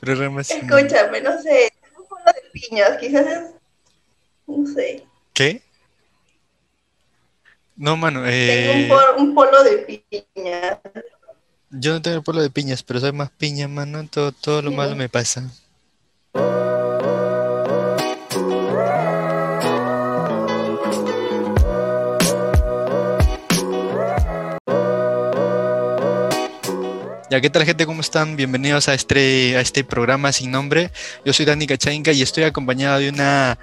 Programa Escúchame, no sé, un polo de piñas, quizás es, no sé, ¿Qué? No, mano, tengo eh, un, pol- un polo de piñas. yo no tengo el polo de piñas, pero soy más piña, mano. Todo, todo lo malo me pasa. Ya, ¿qué tal gente? ¿Cómo están? Bienvenidos a este, a este programa sin nombre. Yo soy Dani Cachainca y estoy acompañado de una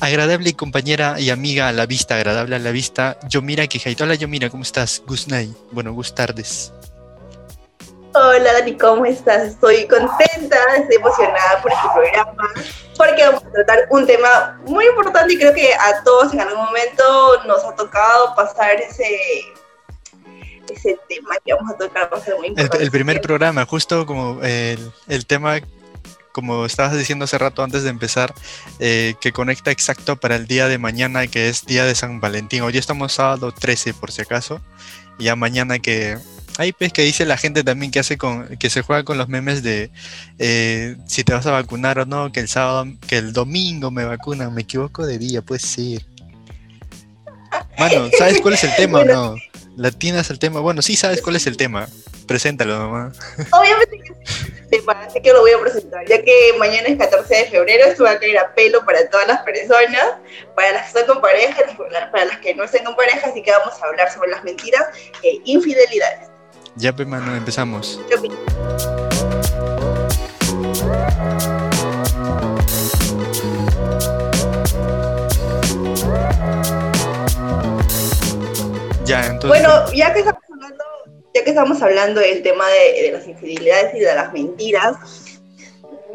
agradable compañera y amiga a la vista, agradable a la vista, Yomira Quijaito. Hola Yomira, ¿cómo estás? Gusnay. Bueno, gus tardes. Hola Dani, ¿cómo estás? Estoy contenta, estoy emocionada por este programa, porque vamos a tratar un tema muy importante y creo que a todos en algún momento nos ha tocado pasar ese, ese tema que vamos a tocar, va a ser muy El, importante. el primer programa, justo como el, el tema, como estabas diciendo hace rato antes de empezar, eh, que conecta exacto para el día de mañana, que es día de San Valentín. Hoy estamos sábado 13, por si acaso. Y ya mañana que... Hay pues que dice la gente también que hace con, que se juega con los memes de eh, si te vas a vacunar o no, que el sábado, que el domingo me vacunan, me equivoco de día, puede ser. Mano, ¿sabes cuál es el tema o no? Latinas el tema. Bueno, sí sabes cuál es el tema. Preséntalo nomás. Obviamente que sí, tema, así que lo voy a presentar, ya que mañana es 14 de febrero, esto va a caer a pelo para todas las personas, para las que están con pareja, para las que no están con pareja, así que vamos a hablar sobre las mentiras e infidelidades. Ya, pues, mano, empezamos. ¿Qué Ya, entonces. Bueno, ya que estamos hablando, ya que estamos hablando del tema de, de las infidelidades y de las mentiras,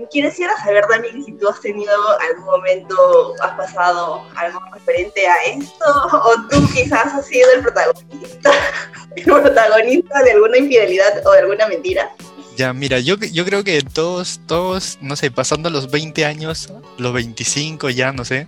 quisiera saber también si tú has tenido algún momento, has pasado algo referente a esto, o tú quizás has sido el protagonista, el protagonista de alguna infidelidad o de alguna mentira. Ya, mira, yo, yo creo que todos, todos, no sé, pasando los 20 años, los 25 ya, no sé,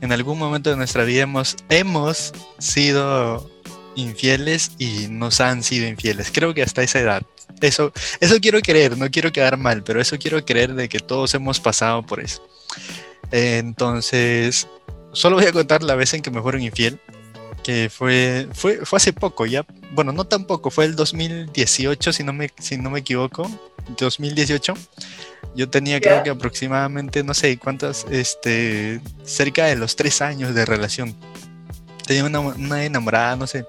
en algún momento de nuestra vida hemos, hemos sido infieles y nos han sido infieles. Creo que hasta esa edad. Eso, eso quiero creer, no quiero quedar mal, pero eso quiero creer de que todos hemos pasado por eso. Entonces, solo voy a contar la vez en que me fueron infiel, que fue, fue, fue hace poco, ya, bueno, no tan poco, fue el 2018, si no me, si no me equivoco, 2018. Yo tenía Ya. creo que aproximadamente, no sé cuántas, este, cerca de los tres años de relación. Tenía una, una enamorada, no sé.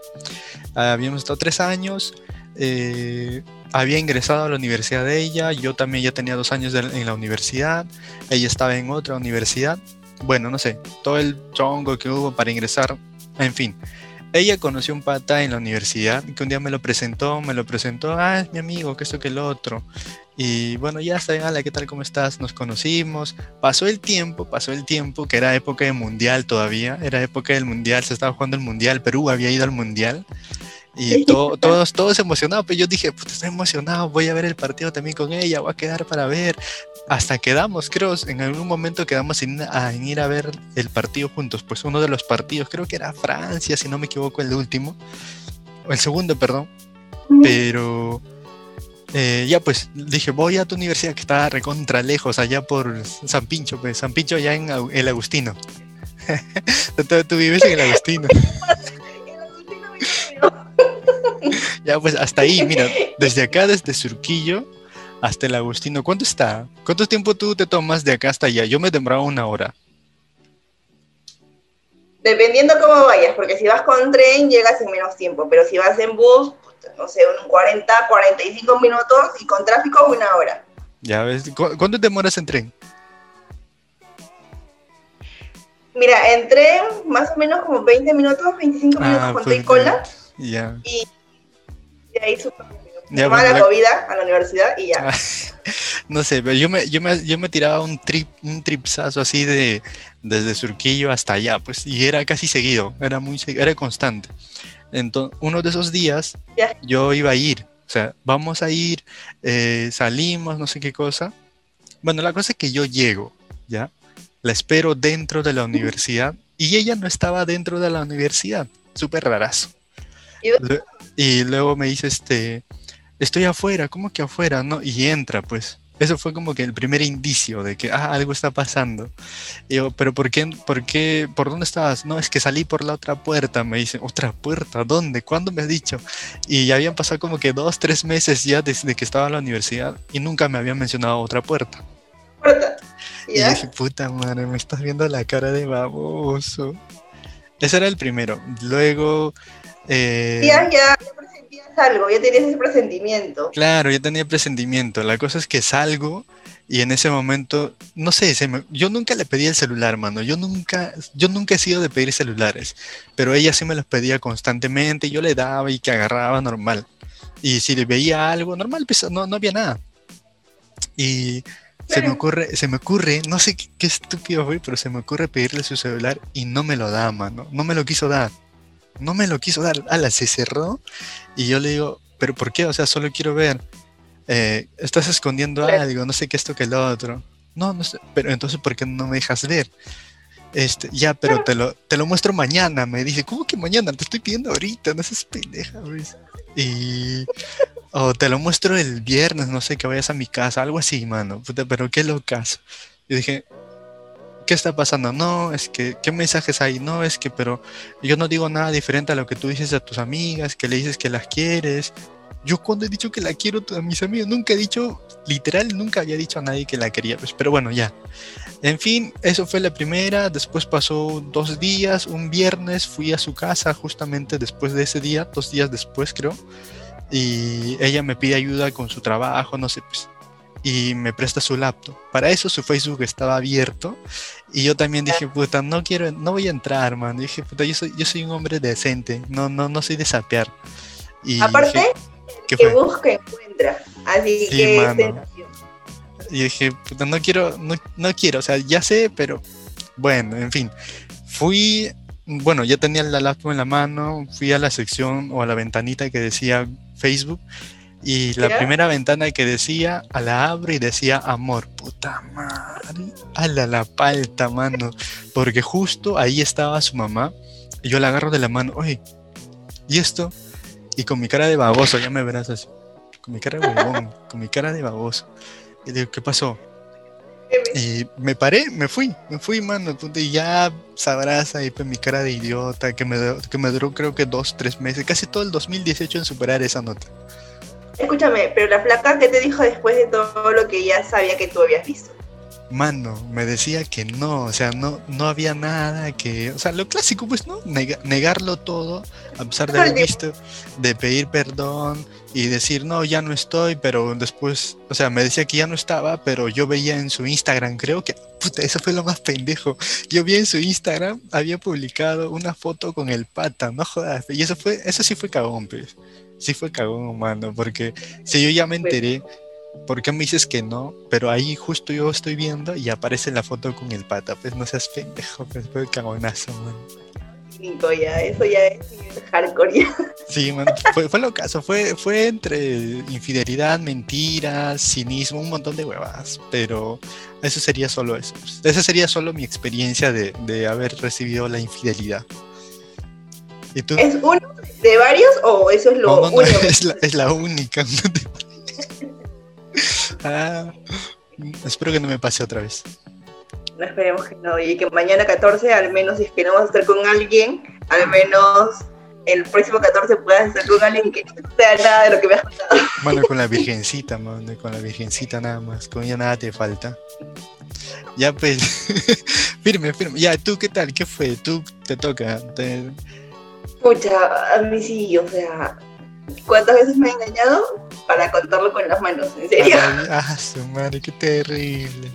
Habíamos estado tres años. eh, había ingresado a la universidad de ella. Yo también ya tenía dos años de- en la universidad. Ella estaba en otra universidad. Bueno, no sé. Todo el chongo que hubo para ingresar. En fin. Ella conoció un pata en la universidad que un día me lo presentó, me lo presentó, ah, es mi amigo, que esto, que el otro. Y bueno, ya está hola, ¿qué tal? ¿Cómo estás? Nos conocimos. Pasó el tiempo, pasó el tiempo, que era época de mundial todavía, era época del mundial, se estaba jugando el mundial, Perú había ido al mundial. Y to- todos, todos emocionados, pero yo dije, puta, estoy emocionado, voy a ver el partido también con ella, voy a quedar para ver. Hasta quedamos, creo, en algún momento quedamos en, a- en ir a ver el partido juntos. Pues uno de los partidos, creo que era Francia, si no me equivoco, el último, el segundo, perdón. Pero eh, ya pues dije, voy a tu universidad que está recontra lejos, allá por San Pincho, pues San Pincho allá en el Agustino. tú vives en el Agustino. Ya pues hasta ahí, mira, desde acá, desde Surquillo hasta el Agustino, ¿cuánto está? ¿Cuánto tiempo tú te tomas de acá hasta allá? Yo me demoraba una hora. Dependiendo cómo vayas, porque si vas con tren llegas en menos tiempo, pero si vas en bus, no sé, unos 40, 45 minutos y con tráfico una hora. Ya ves, ¿cu- ¿cuánto demoras en tren? Mira, en tren más o menos como 20 minutos, 25 minutos Ah, con pues, cola, Ya. y de ahí súper. Ya, bueno, la la- comida a la universidad y ya. Ah, No sé, pero yo me, yo me, yo me tiraba un trip, un tripsazo así de desde Surquillo hasta allá, pues, y era casi seguido, era muy era constante. Entonces, uno de esos días Ya. yo iba a ir, o sea, vamos a ir, eh, salimos, no sé qué cosa. Bueno, la cosa es que yo llego, ¿ya? La espero dentro de la universidad y ella no estaba dentro de la universidad, súper rarazo. ¿Y luego me dice, este, estoy afuera, ¿cómo que afuera? No, y entra, pues, eso fue como que el primer indicio de que ah, algo está pasando. Y yo, pero ¿por qué, por qué, por dónde estabas? No, es que salí por la otra puerta, me dice, ¿otra puerta? ¿Dónde? ¿Cuándo me has dicho? Y ya habían pasado como que dos, tres meses ya desde que estaba en la universidad y nunca me habían mencionado otra puerta. ¿Puerta? Y dije, puta madre, me estás viendo la cara de baboso. Ese era el primero. Luego... Eh, ya, ya, algo, ya tenías ese presentimiento. Claro, ya tenía presentimiento. La cosa es que salgo y en ese momento, no sé, yo nunca le pedí el celular, mano. Yo nunca, yo nunca he sido de pedir celulares, pero ella sí me los pedía constantemente. Yo le daba y que agarraba normal. Y si le veía algo, normal, pues no, no había nada. Y se me ocurre, se me ocurre, no sé qué, qué estúpido fue, pero se me ocurre pedirle su celular y no me lo da, mano. No me lo quiso dar no me lo quiso dar. Ala, se cerró. Y yo le digo, ¿pero por qué? O sea, solo quiero ver. Eh, estás escondiendo algo, no sé qué esto que el otro. No, no sé. Pero entonces, ¿por qué no me dejas ver? Este, ya, pero te lo, te lo muestro mañana. Me dice, ¿cómo que mañana? Te estoy pidiendo ahorita, no seas pendeja, Y. O te lo muestro el viernes, no sé, que vayas a mi casa, algo así, mano. Puta, pero qué locas. Yo dije, ¿qué está pasando? No, es que, ¿qué mensajes hay? No, es que, pero yo no digo nada diferente a lo que tú dices a tus amigas, que le dices que las quieres. Yo cuando he dicho que la quiero a mis amigos, nunca he dicho, literal, nunca había dicho a nadie que la quería, pues, pero bueno, ya. En fin, eso fue la primera, después pasó dos días, un viernes fui a su casa justamente después de ese día, dos días después creo, y ella me pide ayuda con su trabajo, no sé, pues y me presta su laptop. Para eso su Facebook estaba abierto y yo también dije, puta, no quiero, no voy a entrar, man. dije, puta, yo soy, yo soy un hombre decente, no, no, no soy de sapear. Y Aparte, que busca encuentra. Así que y dije, puta, no quiero, no, no quiero, o sea, ya sé, pero bueno, en fin. Fui, bueno, ya tenía la laptop en la mano, fui a la sección o a la ventanita que decía Facebook y la primera ventana que decía, a la abro y decía amor. Puta madre. A la, la palta, mano. Porque justo ahí estaba su mamá. Y yo la agarro de la mano. Oye, ¿y esto? Y con mi cara de baboso, ya me verás así. Con mi cara de huevón, con mi cara de baboso. Y digo, ¿qué pasó? Y me paré, me fui, me fui, mano. Y ya sabrás ahí mi cara de idiota, que me, que me duró creo que dos, tres meses, casi todo el 2018 en superar esa nota. Escúchame, pero la flaca, ¿qué te dijo después de todo lo que ya sabía que tú habías visto? Mano, me decía que no, o sea, no, no había nada que, o sea, lo clásico, pues, ¿no? negarlo todo, a pesar de haber visto, de pedir perdón y decir, no, ya no estoy, pero después, o sea, me decía que ya no estaba, pero yo veía en su Instagram, creo que, puta, eso fue lo más pendejo. Yo vi en su Instagram, había publicado una foto con el pata, no jodas, y eso fue, eso sí fue cagón, pues sí fue cagón humano, porque si yo ya me enteré, ¿por qué me dices que no? Pero ahí justo yo estoy viendo y aparece la foto con el pata, pues no seas pendejo, pues fue cagonazo, man. Ya, eso ya es hardcore ya. Sí, man, fue, fue lo caso, fue, fue entre infidelidad, mentiras, cinismo, un montón de huevas, pero eso sería solo eso. Esa sería solo mi experiencia de, de haber recibido la infidelidad. ¿Es uno de varios o eso es lo único? es, la, única. Ah, espero que no me pase otra vez. No esperemos que no. Y que mañana 14, al menos si es que no vas a estar con alguien, al menos el próximo 14 puedas estar con alguien que no sea nada de lo que me has contado. Bueno, con la virgencita, mano, con la virgencita nada más. Con ella nada te falta. Ya pues, firme, firme. Ya, ¿tú qué tal? ¿Qué fue? ¿Tú te toca? ¿Te, Pucha, a mí sí, o sea, ¿cuántas veces me he engañado? Para contarlo con las manos, en serio. ah, su madre, qué terrible.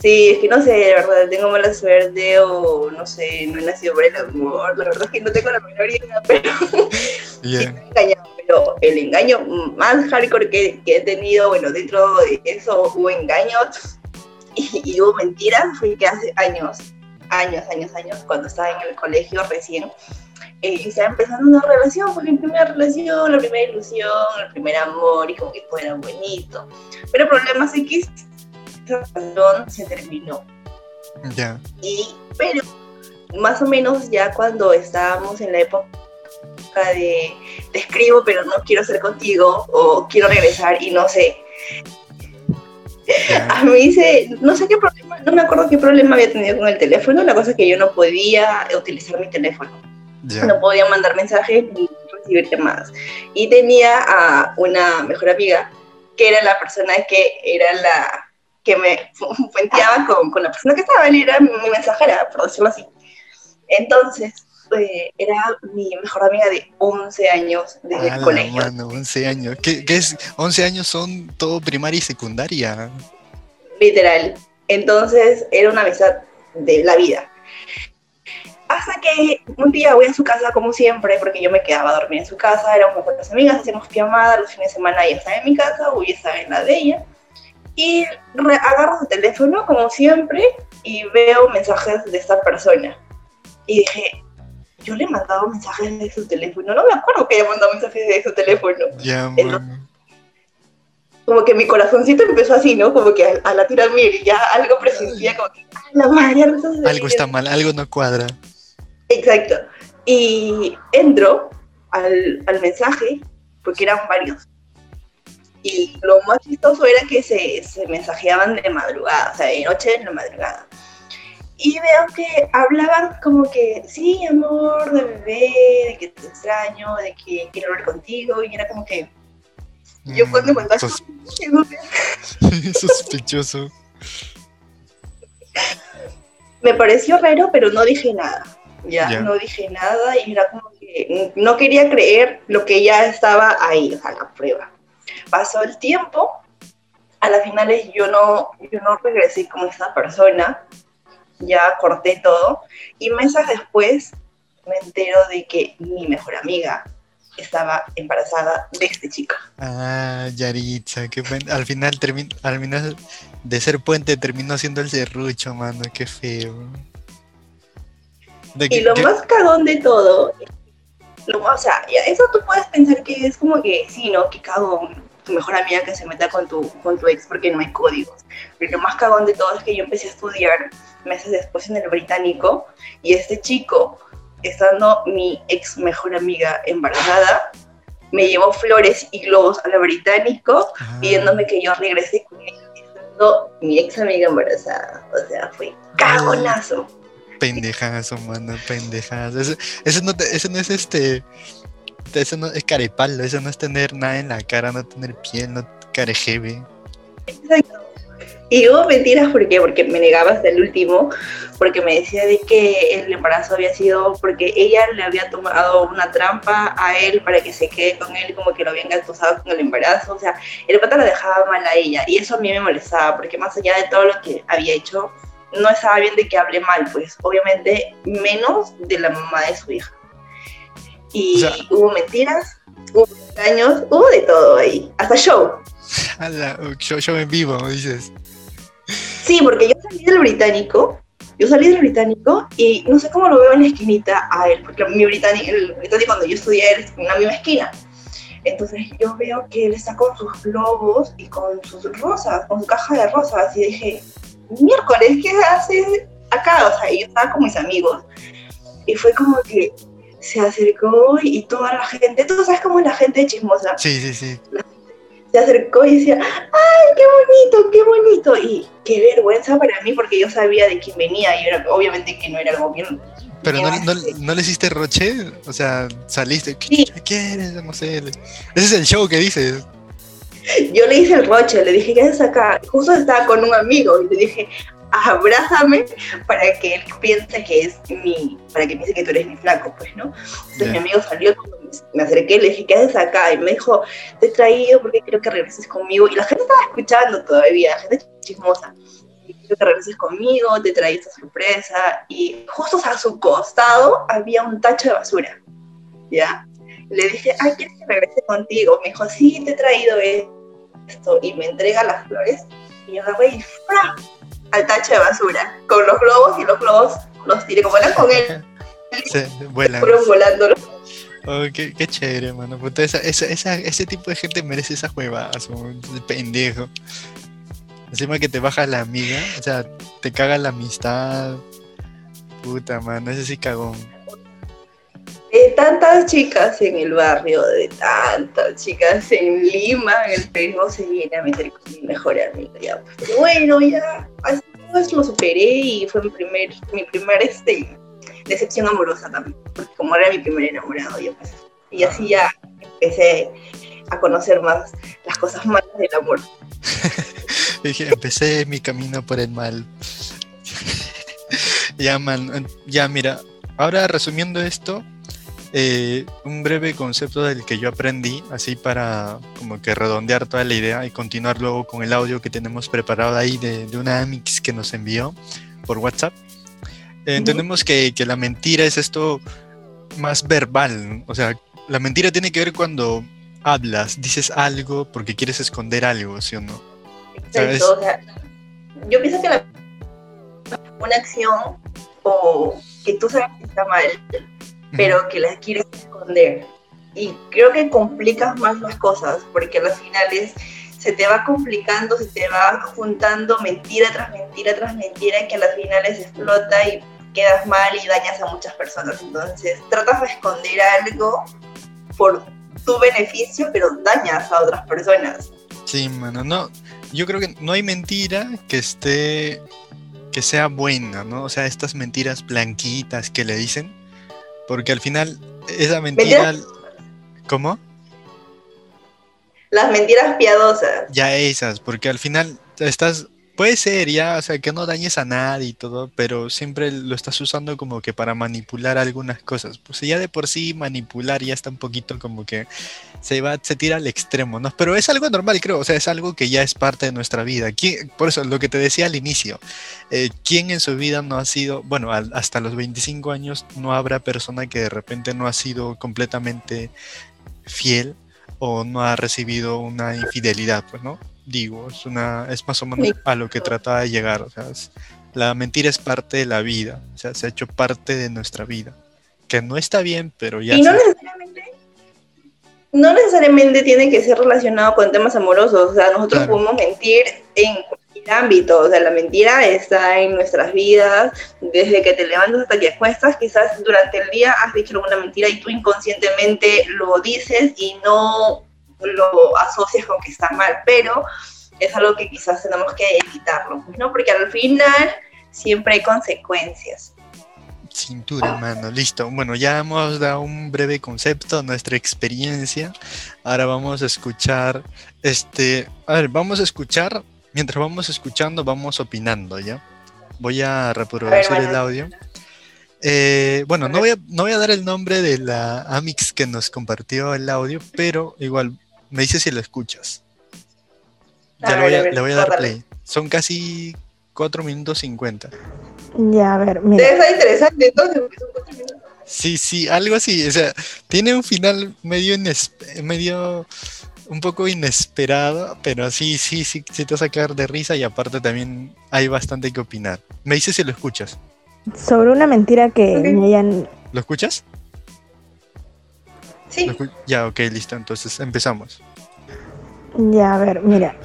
Sí, es que no sé, de verdad, tengo mala suerte o no sé, no he nacido por el amor. La verdad es que no tengo la menor idea, pero yeah. me he engañado. Pero el engaño más hardcore que, que, he tenido, bueno, dentro de eso hubo engaños y, y hubo mentiras, fue que hace años años, años, años, cuando estaba en el colegio recién, eh, estaba empezando una relación, fue mi primera relación, la primera ilusión, el primer amor, y como que todo era bonito. Pero el problema es que esa relación se terminó. Ya. Y, pero, más o menos ya cuando estábamos en la época de te escribo pero no quiero ser contigo o quiero regresar y no sé. A mí dice, no sé qué problema, no me acuerdo qué problema había tenido con el teléfono, la cosa es que yo no podía utilizar mi teléfono. No podía mandar mensajes ni recibir llamadas. Y tenía a una mejor amiga, que era la persona que era la que me puenteaba con, con la persona que estaba, él era mi mensajera, por decirlo así. Entonces, eh, era mi mejor amiga de 11 años desde el colegio. Mano, 11 años. ¿Qué, ¿Qué, es? 11 años son todo primaria y secundaria. Literal. Entonces era una amistad de la vida. Hasta que un día voy a su casa como siempre, porque yo me quedaba a dormir en su casa, éramos buenas amigas, hacíamos pijamada, los fines de semana ella estaba en mi casa, hoy estaba en la de ella. Y agarro su teléfono como siempre y veo mensajes de esta persona. Y dije, yo le he mandado mensajes de su teléfono, no me acuerdo que haya mandado mensajes de su teléfono. Ya, como que mi corazoncito empezó así, ¿no? Como que a, la tira y ya algo presentía como que, la madre! Algo está mal, algo no cuadra. Exacto. Y entro al, al mensaje, porque eran varios. Y lo más chistoso era que se, se mensajeaban de madrugada, o sea, de noche en la madrugada y veo que hablaban como que, sí, amor, de bebé, de que te extraño, de que quiero hablar contigo, y era como que, yo mm, cuando sos... Sospechoso. me pareció raro, pero no dije nada, ya, no dije nada, y era como que no quería creer lo que ya estaba ahí, o sea, la prueba. Pasó el tiempo, a las finales yo no, yo no regresé con esa persona, ya corté todo. Y meses después me entero de que mi mejor amiga estaba embarazada de este chico. Ah, Yaritza, que al final al final de ser puente terminó siendo el serrucho, mano, qué feo. y lo más cagón de todo, lo o sea, eso tú puedes pensar que es como que sí, ¿no? Que cagón, tu mejor amiga que se meta con tu, con tu ex porque no hay códigos. Pero lo más cagón de todo es que yo empecé a estudiar meses después en el británico y este chico, estando mi ex mejor amiga embarazada, me llevó flores y globos al británico ah. pidiéndome que yo regrese con él, estando mi ex amiga embarazada. O sea, fue cagonazo. Pendejazo, mano, pendejazo. Eso, eso, no, eso no es este. Eso no es carepalo, eso no es tener nada en la cara, no tener piel, no carejebe. Exacto. Y hubo mentiras, ¿por qué? Porque me negaba hasta el último, porque me decía de que el embarazo había sido porque ella le había tomado una trampa a él para que se quede con él, como que lo habían acusado con el embarazo. O sea, el pata la dejaba mal a ella. Y eso a mí me molestaba, porque más allá de todo lo que había hecho, no estaba bien de que hable mal, pues obviamente menos de la mamá de su hija. Y hubo mentiras, hubo engaños, hubo de todo ahí, hasta show. show, show en vivo, dices. Sí, porque yo salí del británico, yo salí del británico y no sé cómo lo veo en la esquinita a él, porque mi británico, el británico cuando yo estudié era en la misma esquina. Entonces yo veo que él está con sus globos y con sus rosas, con su caja de rosas, y dije, miércoles, ¿qué hace acá? O sea, yo estaba con mis amigos. Y fue como que se acercó y toda la gente, tú sabes cómo es la gente chismosa. Sí, sí, sí se acercó y decía, ¡ay, qué bonito, qué bonito! Y qué vergüenza para mí porque yo sabía de quién venía y era, obviamente que no era algo bien. Pero no, no, no, le hiciste roche, o sea, saliste, ¿qué, quieres? No sé. Ese es el show que dices. Yo le hice el roche, le dije, ¿qué haces acá? Justo estaba con un amigo y le dije, abrázame para que él piense que es mi, para que piense que tú eres mi flaco, pues, ¿no? Entonces mi amigo salió, me acerqué, le dije, ¿qué haces acá? Y me dijo, te he traído porque quiero que regreses conmigo. Y la gente estaba escuchando todavía, la gente chismosa. quiero que regreses conmigo, te traí esta sorpresa. Y justo a su costado había un tacho de basura, ¿ya? Le dije, ay, ¿quieres que regrese contigo? Me dijo, sí, te he traído esto. Y me entrega las flores. Y yo agarré y ¡fra! Al tacho de basura con los globos y los globos los tiré como eran con él. Sí, vuelan. Fueron volando. Oh, qué, qué, chévere, mano. Puta, esa, esa, ese tipo de gente merece esas huevadas, pendejo. Encima que te baja la amiga, o sea, te caga la amistad. Puta, mano, ese sí cagón. Tantas chicas en el barrio, de tantas chicas en Lima, en el Perú, se viene a meter con mi mejor amigo. Ya, pues, bueno, ya, así pues lo superé y fue mi primer, mi primer este, decepción amorosa también, porque como era mi primer enamorado, yo pues, y así ya empecé a conocer más las cosas malas del amor. empecé mi camino por el mal. ya, man, ya mira, ahora resumiendo esto, eh, un breve concepto del que yo aprendí, así para como que redondear toda la idea y continuar luego con el audio que tenemos preparado ahí de, una Amix que nos envió por WhatsApp. entendemos que, que, la mentira es esto más verbal, o sea, la mentira tiene que ver cuando hablas, dices algo porque quieres esconder algo, ¿sí o no? Exacto, o sea, yo pienso que la, una acción o que tú sabes que está mal, pero que la quieres esconder. Y creo que complicas más las cosas, porque al final se te va complicando, se te va juntando mentira tras mentira tras mentira, que a las finales explota y quedas mal y dañas a muchas personas. Entonces, tratas de esconder algo por tu beneficio, pero dañas a otras personas. Sí, mano, no. Yo creo que no hay mentira que esté que sea buena, ¿no? O sea, estas mentiras blanquitas que le dicen, porque al final, esa mentira... ¿Cómo? Las mentiras piadosas. Ya esas, porque al final estás Puede ser, ya, o sea, que no dañes a nadie y todo, pero siempre lo estás usando como que para manipular algunas cosas. Pues ya de por sí manipular ya está un poquito como que se va, se tira al extremo, ¿no? Pero es algo normal, creo, o sea, es algo que ya es parte de nuestra vida. por eso, lo que te decía al inicio, eh, ¿quién en su vida no ha sido, bueno, hasta los 25 años no habrá persona que de repente no ha sido completamente fiel o no ha recibido una infidelidad, pues, ¿no? Digo, es, una, es más o menos a lo que trata de llegar. O sea, la mentira es parte de la vida, o sea, se ha hecho parte de nuestra vida. Que no está bien, pero ya. Y no necesariamente, no necesariamente tiene que ser relacionado con temas amorosos. O sea, nosotros podemos mentir en cualquier ámbito. O sea, la mentira está en nuestras vidas, desde que te levantas hasta que acuestas. Quizás durante el día has dicho alguna mentira y tú inconscientemente lo dices y no lo asocias con que está mal, pero es algo que quizás tenemos que evitarlo, pues, ¿no? Porque al final siempre hay consecuencias. Cintura, mano, listo. Bueno, ya hemos dado un breve concepto, nuestra experiencia. Ahora vamos a escuchar, este, a ver, vamos a escuchar, mientras vamos escuchando, vamos opinando, ¿ya? Voy a reproducir el audio. Eh, bueno, no voy, a, no voy a dar el nombre de la Amix que nos compartió el audio, pero igual me dice si lo escuchas. Ya le voy a, dar play. Son casi 4 minutos 50. Ya, a ver, mira. Está interesante entonces, Sí, sí, algo así. O sea, tiene un final medio, medio un poco inesperado, pero sí, sí, sí, sí te va a sacar de risa y aparte también hay bastante que opinar. Me dice si lo escuchas. Sobre una mentira que me hayan... ¿Lo escuchas? Sí. Ya, ok, listo. Entonces empezamos. Ya, a ver, mira.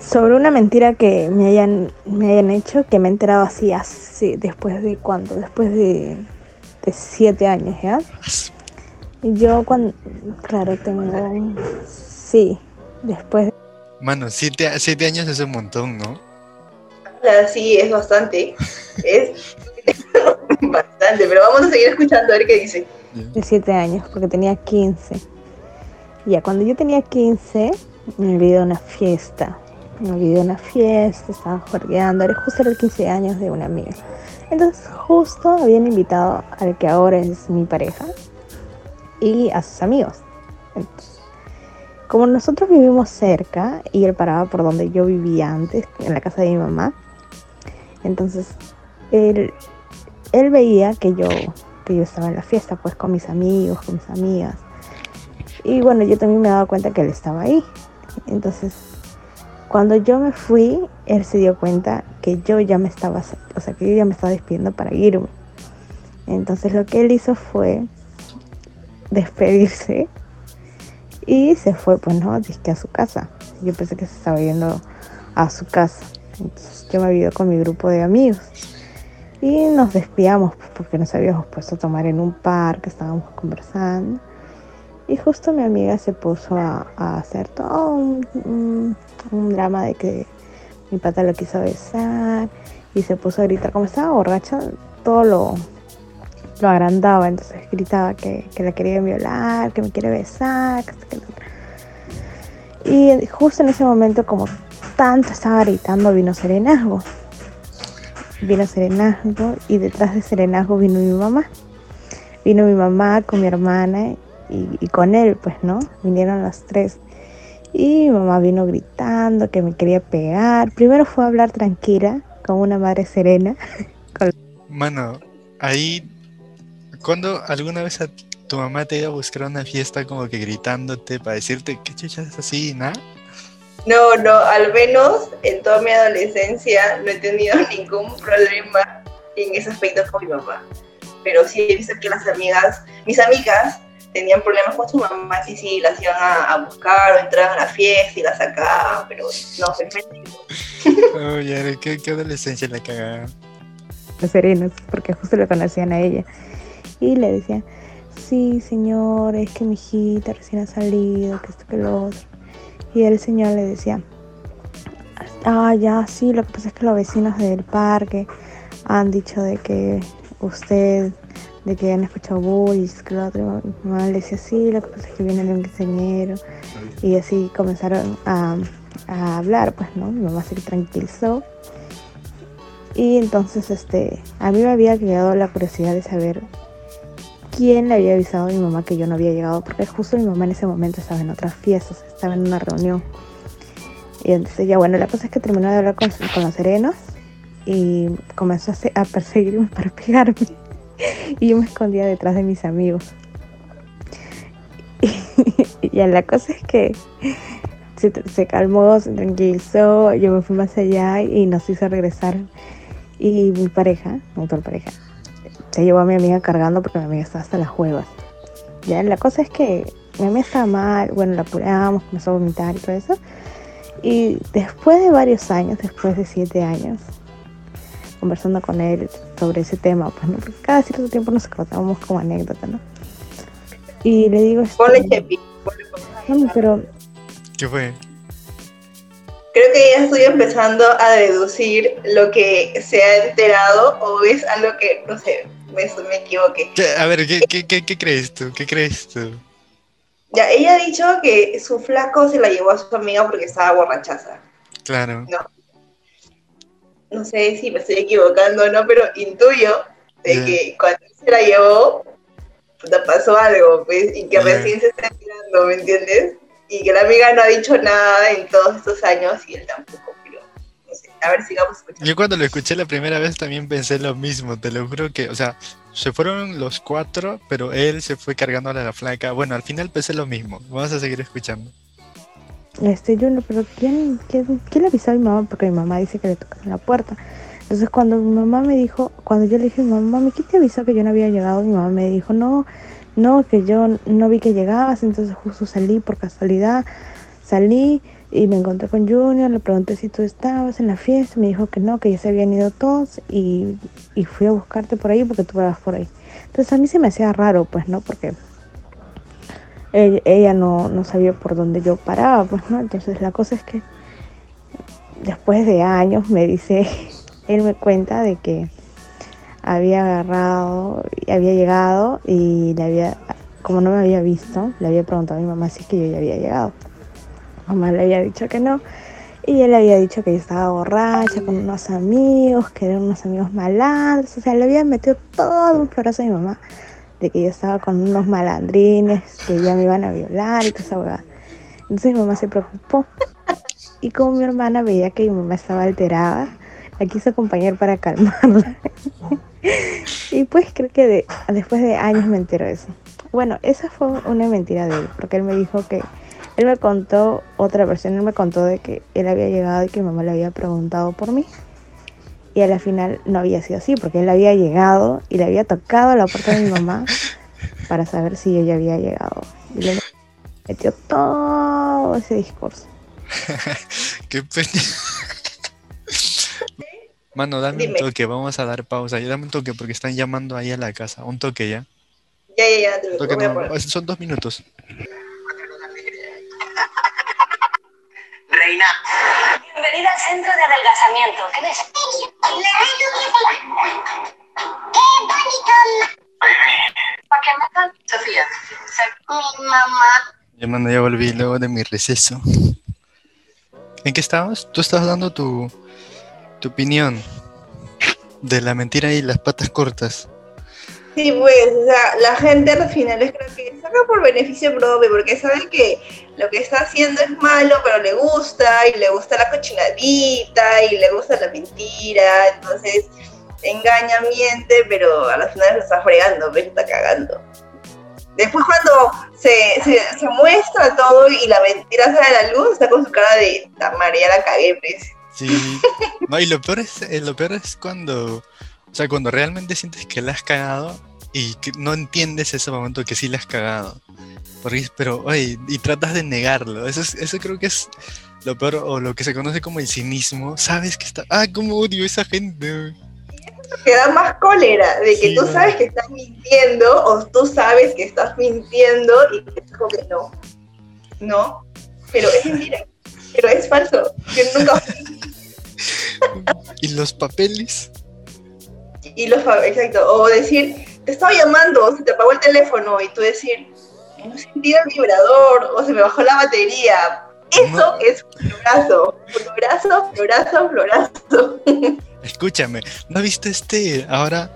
Sobre una mentira que me hayan, me hayan hecho, que me he enterado así, así, después de cuánto, después de, de siete años, ¿ya? Yo cuando, claro, tengo, sí, después. Mano, siete, siete años es un montón, ¿no? Sí, es bastante. Es bastante, pero vamos a seguir escuchando a ver qué dice de 7 años, porque tenía 15. Ya, cuando yo tenía 15, me olvidé de una fiesta. Me olvidé de una fiesta, estaba juergueando, era justo el 15 años de una amiga. Entonces, justo habían invitado al que ahora es mi pareja y a sus amigos. como nosotros vivimos cerca y él paraba por donde yo vivía antes, en la casa de mi mamá, entonces él, él veía que yo yo estaba en la fiesta, pues con mis amigos, con mis amigas. Y bueno, yo también me daba cuenta que él estaba ahí. Entonces, cuando yo me fui, él se dio cuenta que yo ya me estaba, o sea, que yo ya me estaba despidiendo para irme. Entonces lo que él hizo fue despedirse y se fue, pues no, disque a su casa. Yo pensé que se estaba yendo a su casa. Entonces yo me había ido con mi grupo de amigos. Y nos despidamos porque nos habíamos puesto a tomar en un parque, estábamos conversando. Y justo mi amiga se puso a, hacer todo un, drama de que mi pata lo quiso besar y se puso a gritar. Como estaba borracha, todo lo, lo agrandaba. Entonces gritaba que, que la quería violar, que me quiere besar. y justo en ese momento, como tanto estaba gritando, vino Serenazgo. Vino Serenazgo y detrás de Serenazgo vino mi mamá. Vino mi mamá con mi hermana y, con él, pues, ¿no? Vinieron las tres. Y mi mamá vino gritando que me quería pegar. Primero fue a hablar tranquila, con una madre serena. Mano, ahí, cuando alguna vez tu mamá te iba a buscar una fiesta como que gritándote para decirte que chucha es así, ¿nada? No, al menos en toda mi adolescencia no he tenido ningún problema en ese aspecto con mi mamá. Pero sí he visto que las amigas, mis amigas, tenían problemas con su mamá y sí, las iban a, buscar o entraban a la fiesta y la sacaban, pero no, perfecto. Oye, ¿qué, ¿qué, adolescencia la cagaba? Los serenos, porque justo lo conocían a ella. Y le decían, sí, señor, es que mi hijita recién ha salido, que esto, que lo otro. Y el señor le decía, ah, ya, sí, lo que pasa es que los vecinos del parque han dicho de que usted de que han escuchado bullies, que la otra mamá le decía sí, lo que pasa es que viene el ingeniero y así comenzaron a, a, hablar, pues, ¿no? Mi mamá se tranquilizó. Y entonces este, a mí me había quedado la curiosidad de saber quién le había avisado a mi mamá que yo no había llegado, porque justo mi mamá en ese momento estaba en otras fiestas, estaba en una reunión. Y entonces ya bueno, la cosa es que terminó de hablar con, los serenos y comenzó a, a perseguirme para pegarme y yo me escondía detrás de mis amigos. Y, ya la cosa es que se, calmó, se tranquilizó, yo me fui más allá y nos hizo regresar. Y mi pareja, mi pareja, se llevó a mi amiga cargando porque mi amiga estaba hasta las huevas. Ya la cosa es que mi amiga estaba mal, bueno, la apuramos, comenzó a vomitar y todo eso. Y después de varios años, después de siete años, conversando con él sobre ese tema, pues, ¿no? Porque cada cierto tiempo nos contábamos como anécdota, ¿no? Y le digo... Ponle Chepi. No, pero... ¿Qué fue? Creo que ya estoy empezando a deducir lo que se ha enterado o es algo que, no sé, me, me equivoqué. A ver, ¿qué, qué, qué, crees tú? ¿Qué crees tú? Ya, ella ha dicho que su flaco se la llevó a su amiga porque estaba borrachaza. Claro. No, no sé si me estoy equivocando o no, pero intuyo de que cuando se la llevó, pasó algo, pues, y que recién se está enterando, ¿me entiendes? Y que la amiga no ha dicho nada en todos estos años y él tampoco, a ver, sigamos escuchando. Yo cuando lo escuché la primera vez también pensé lo mismo, te lo juro que, o sea, se fueron los cuatro, pero él se fue cargando a la flaca. Bueno, al final pensé lo mismo, vamos a seguir escuchando. Este, yo no, pero ¿quién, quién, le avisó a mi mamá? Porque mi mamá dice que le tocaron la puerta. Entonces cuando mi mamá me dijo, cuando yo le dije, mamá, ¿quién te avisó que yo no había llegado? Mi mamá me dijo, no, no, que yo no vi que llegabas, entonces justo salí por casualidad, salí y me encontré con Junior, le pregunté si tú estabas en la fiesta, me dijo que no, que ya se habían ido todos y, y fui a buscarte por ahí porque tú vas por ahí. Entonces a mí se me hacía raro, pues, ¿no? Porque ella, no, no, sabía por dónde yo paraba, pues, ¿no? Entonces la cosa es que después de años me dice, él me cuenta de que había agarrado, había llegado y le había, como no me había visto, le había preguntado a mi mamá si es que yo ya había llegado. Mamá le había dicho que no. Y él había dicho que yo estaba borracha con unos amigos, que eran unos amigos malandros. O sea, le había metido todo un florazo a mi mamá de que yo estaba con unos malandrines, que ya me iban a violar y toda esa hueá. Entonces mi mamá se preocupó. Y como mi hermana veía que mi mamá estaba alterada, la quiso acompañar para calmarla. y pues creo que después de años me enteró eso. Bueno, esa fue una mentira de él, porque él me dijo que, él me contó otra versión, él me contó de que él había llegado y que mi mamá le había preguntado por mí y a la final no había sido así, porque él había llegado y le había tocado a la puerta de mi mamá para saber si yo ya había llegado. Y le metió todo ese discurso. Qué pena. Mano, dame Dime. un toque, vamos a dar pausa. Ya dame un toque porque están llamando ahí a la casa. Un toque ya. Ya, ya, ya, Toque no, son dos minutos. Reina, Bienvenida al centro de adelgazamiento. ¿Qué ves? ¿Para qué metal? Sofía. mi mamá. Ya, mano, ya volví luego de mi receso. ¿En qué estabas? Tú estabas dando tu, tu opinión de la mentira y las patas cortas. Sí, pues, o sea, la gente al final creo que saca por beneficio propio, porque sabe que lo que está haciendo es malo, pero le gusta, y le gusta la cochinadita, y le gusta la mentira, entonces engaña, miente, pero a la final lo está fregando, pero está cagando. Después cuando se, se, se muestra todo y la mentira sale a la luz, está con su cara de, la María la cagué, pues. Sí. No, y lo peor es, eh, lo peor es cuando, o sea, cuando realmente sientes que la has cagado y que no entiendes ese momento que sí la has cagado. Porque, pero, oye, y tratas de negarlo. Eso, es- eso creo que es lo peor o lo que se conoce como el cinismo. Sabes que está, ah, cómo odio a esa gente. que da más cólera de que Sí, tú sabes que estás mintiendo o tú sabes que estás mintiendo y que es como que no, no, pero es mentira, pero es falso, yo nunca Y los papeles. Y lo fa- exacto, o decir, te estaba llamando, se te apagó el teléfono y tú decir, no sentí el vibrador o se me bajó la batería. Eso No. es florazo, florazo, florazo, florazo. Escúchame, ¿no has visto este ahora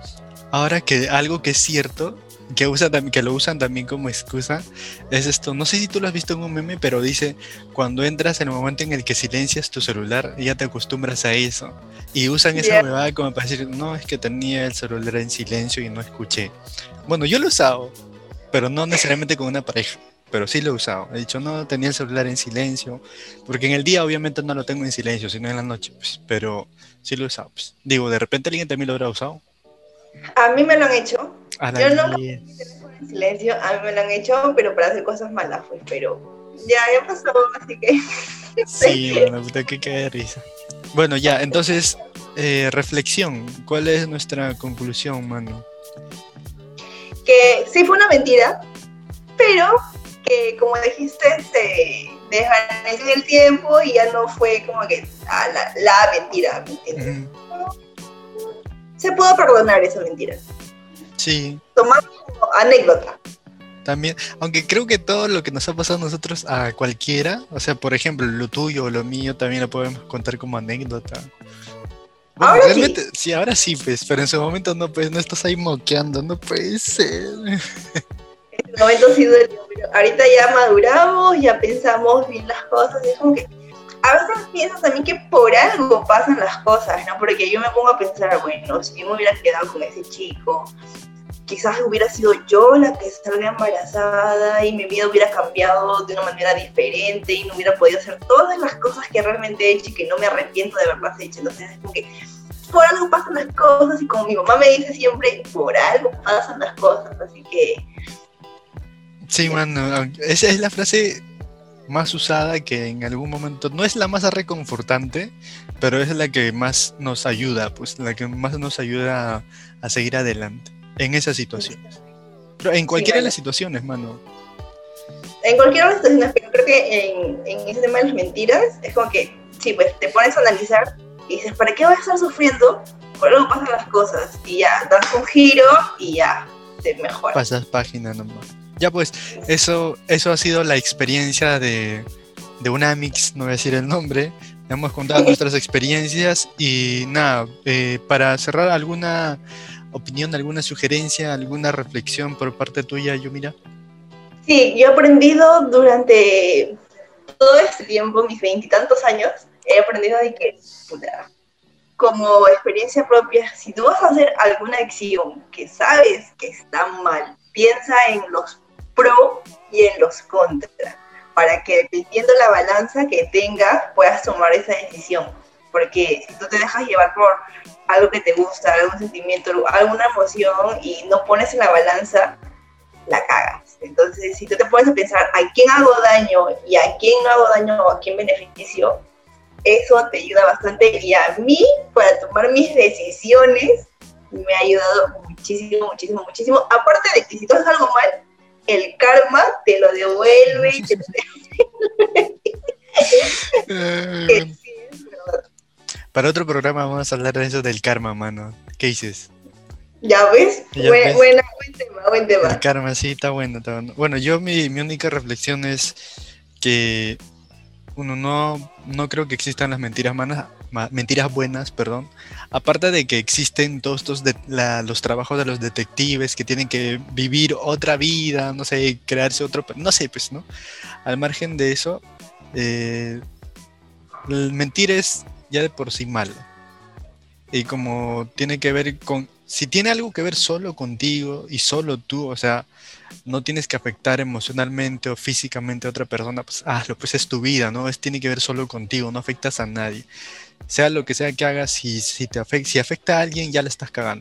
ahora que algo que es cierto que usa que lo usan también como excusa es esto, no sé si tú lo has visto en un meme, pero dice cuando entras en el momento en el que silencias tu celular, ya te acostumbras a eso y usan esa huevada como para decir, no, es que tenía el celular en silencio y no escuché. Bueno, yo lo he usado, pero no necesariamente con una pareja. Pero sí lo he usado. He dicho, no, tenía el celular en silencio. Porque en el día obviamente no lo tengo en silencio, sino en la noche. Pues, pero sí lo he usado. pues. Digo, de repente alguien también lo habrá usado. A mí me lo han hecho, Yo no- mie- en silencio, a mí me lo han hecho, pero para hacer cosas malas, pues, pero ya, ya pasó, así que... Sí, bueno, puta, que cae de risa. Bueno, ya, entonces, eh, reflexión. ¿Cuál es nuestra conclusión, mano? que sí fue una mentira, pero que como dijiste, se desvaneció en el tiempo y ya no fue como que ah, la, la mentira, ¿me entiendes? Ujú. Se pudo perdonar esa mentira, Sí, tomarlo como anécdota. también. Aunque creo que todo lo que nos ha pasado a nosotros, a cualquiera, o sea, por ejemplo, lo tuyo o lo mío, también lo podemos contar como anécdota. Bueno, Ahora sí. realmente, sí. ahora sí, pues, pero en su momento no, pues, no estás ahí moqueando, no puede ser. En ese momento sí dolió, pero ahorita ya maduramos, ya pensamos bien las cosas, y es como que a veces piensas también que por algo pasan las cosas, ¿no? Porque yo me pongo a pensar, bueno, si yo me hubiera quedado con ese chico, quizás hubiera sido yo la que salga embarazada y mi vida hubiera cambiado de una manera diferente y no hubiera podido hacer todas las cosas que realmente he hecho y que no me arrepiento de haberlas hecho. Entonces es como por algo pasan las cosas y como mi mamá me dice siempre, por algo pasan las cosas. Así que Sí, mano, esa es la frase más usada que en algún momento no es la más reconfortante, pero es la que más nos ayuda, pues la que más nos ayuda a seguir adelante en esas situaciones. Pero en cualquiera de las situaciones, mano. en cualquier otra situación, pero creo que en, en ese tema de las mentiras es como que, sí, pues te pones a analizar y dices, ¿para qué vas a estar sufriendo? Por algo pasan las cosas y ya, das un giro y ya, te mejora. Pasas página nomás. Ya pues, eso, eso ha sido la experiencia de, de Unamix, no voy a decir el nombre. Hemos contado nuestras experiencias y nada, eh, para cerrar alguna opinión, alguna sugerencia, alguna reflexión por parte tuya, Yumira. Sí, yo he aprendido durante todo este tiempo, mis veintitantos años, he aprendido de que, puta, como experiencia propia, si tú vas a hacer alguna acción que sabes que está mal, piensa en los pro y en los contra, para que dependiendo la balanza que tengas, puedas tomar esa decisión. Porque si tú te dejas llevar por algo que te gusta, algún sentimiento, alguna emoción y no pones en la balanza, la cagas. Entonces, si tú te pones a pensar a quién hago daño y a quién no hago daño o a quién beneficio, eso te ayuda bastante y a mí para tomar mis decisiones me ha ayudado muchísimo, muchísimo, muchísimo. Aparte de que si tú haces algo mal, el karma te lo devuelve y te lo devuelve. Para otro programa vamos a hablar de eso del karma, mano. ¿Qué dices? Ya ves, Ya ves. buena, buen tema, buen El tema. karma, sí, está bueno, está bueno. Bueno, yo mi, mi única reflexión es que uno no, no creo que existan las mentiras manas, ma- mentiras buenas, perdón. Aparte de que existen todos estos de, la- los trabajos de los detectives que tienen que vivir otra vida, no sé, crearse otro, no sé, pues, ¿no? Al margen de eso, eh, el mentir es ya de por sí malo. Y como tiene que ver con, si tiene algo que ver solo contigo y solo tú, o sea, no tienes que afectar emocionalmente o físicamente a otra persona, pues hazlo, pues es tu vida, ¿no? Es, tiene que ver solo contigo, no afectas a nadie. Sea lo que sea que hagas, si, si, te afecta, si afecta a alguien, ya le estás cagando.